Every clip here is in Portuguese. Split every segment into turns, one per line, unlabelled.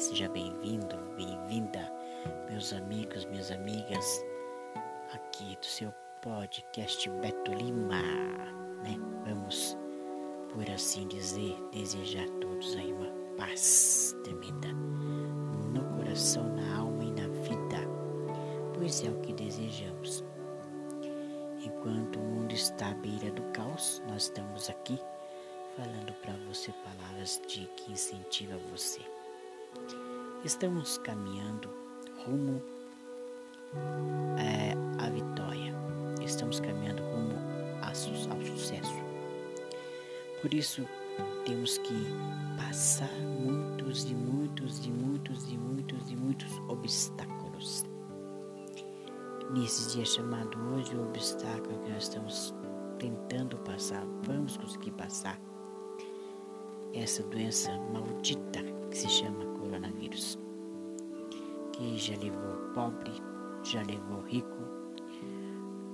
seja bem-vindo, bem-vinda, meus amigos, minhas amigas, aqui do seu podcast Beto Lima, né? Vamos, por assim dizer, desejar a todos aí uma paz tremenda no coração, na alma e na vida, pois é o que desejamos. Enquanto o mundo está à beira do caos, nós estamos aqui falando para você palavras de que incentiva você. Estamos caminhando rumo é, à vitória. Estamos caminhando rumo ao sucesso. Por isso, temos que passar muitos e muitos e muitos e muitos e muitos obstáculos. Nesse dia chamado hoje, o obstáculo que nós estamos tentando passar, vamos conseguir passar essa doença maldita que se chama coronavírus, que já levou pobre, já levou rico,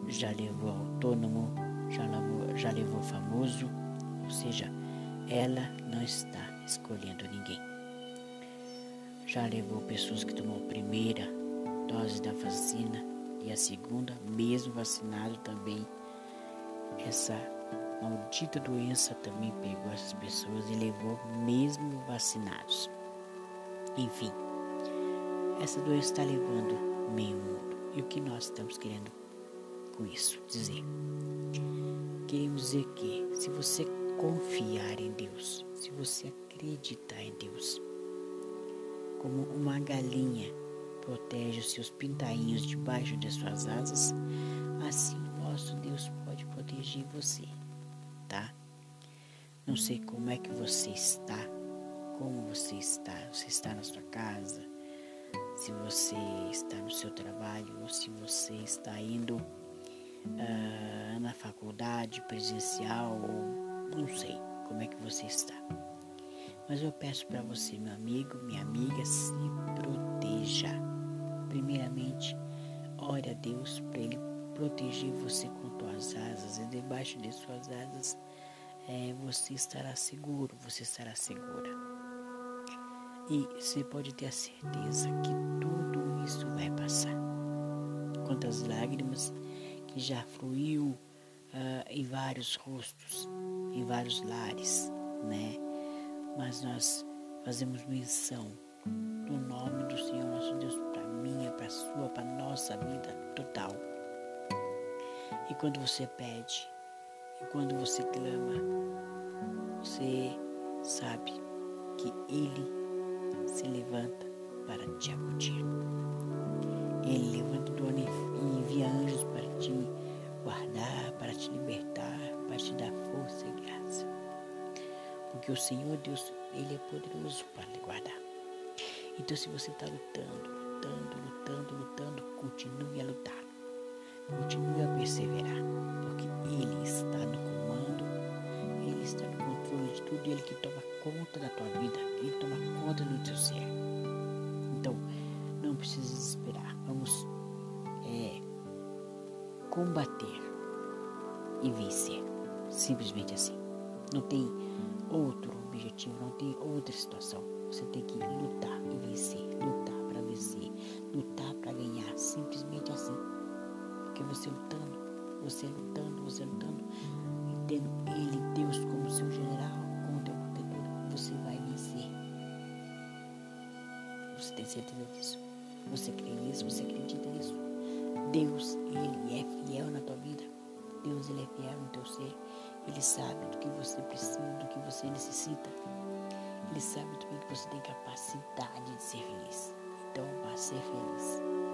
já levou autônomo, já levou, já levou famoso, ou seja, ela não está escolhendo ninguém. Já levou pessoas que tomou a primeira dose da vacina e a segunda, mesmo vacinado também, essa maldita doença também pegou essas pessoas e levou mesmo vacinados. Enfim, essa doença está levando meio mundo. E o que nós estamos querendo com isso dizer? Queremos dizer que se você confiar em Deus, se você acreditar em Deus, como uma galinha protege os seus pintainhos debaixo de suas asas, assim nosso Deus pode proteger você, tá? Não sei como é que você está, como você está, você está na sua casa, se você está no seu trabalho ou se você está indo uh, na faculdade presencial ou não sei como é que você está. Mas eu peço para você, meu amigo, minha amiga, se proteja. Primeiramente, ore a Deus para Ele proteger você com tuas asas e debaixo de suas asas é, você estará seguro, você estará segura. E você pode ter a certeza que tudo isso vai passar. Quantas lágrimas que já fluiu uh, em vários rostos, em vários lares, né? Mas nós fazemos menção do nome do Senhor nosso Deus para minha, para sua, para nossa vida total. E quando você pede, e quando você clama, você sabe que Ele se levanta para te acudir. Ele levanta do e envia anjos para te guardar, para te libertar, para te dar força e graça. Porque o Senhor Deus, Ele é poderoso para lhe guardar. Então se você está lutando, lutando, lutando, lutando, continue a lutar. Continue a perseverar. Porque Ele está no comando, Ele está no controle de tudo, Ele que toma conta da tua vida, Ele toma conta do teu ser. Então, não precisa desesperar. Vamos é, combater e vencer. Simplesmente assim. Não tem outro objetivo, não tem outra situação. Você tem que lutar e vencer, lutar para vencer, lutar para ganhar, simplesmente assim. Porque você lutando, você lutando, você lutando, e tendo Ele, Deus, como seu general, você vai vencer. Você tem certeza disso? Você crê nisso? Você acredita nisso? Deus, Ele é fiel na tua vida. Deus, Ele é fiel no teu ser. Ele sabe do que você precisa, do que você necessita. Ele sabe também que você tem capacidade de ser feliz. Então, vá ser feliz.